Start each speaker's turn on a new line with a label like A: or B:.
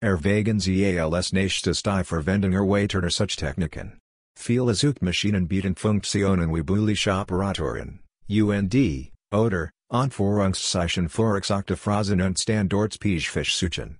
A: Erwägen Sie als nächstes die Verwendung weiterer Suchtechniken. Viele Suchmaschinen bieten Funktionen wie Boolesche Operatoren, UND, oder, Anführungszeichen Forex Octafrasen und Standortspiegfisch suchen.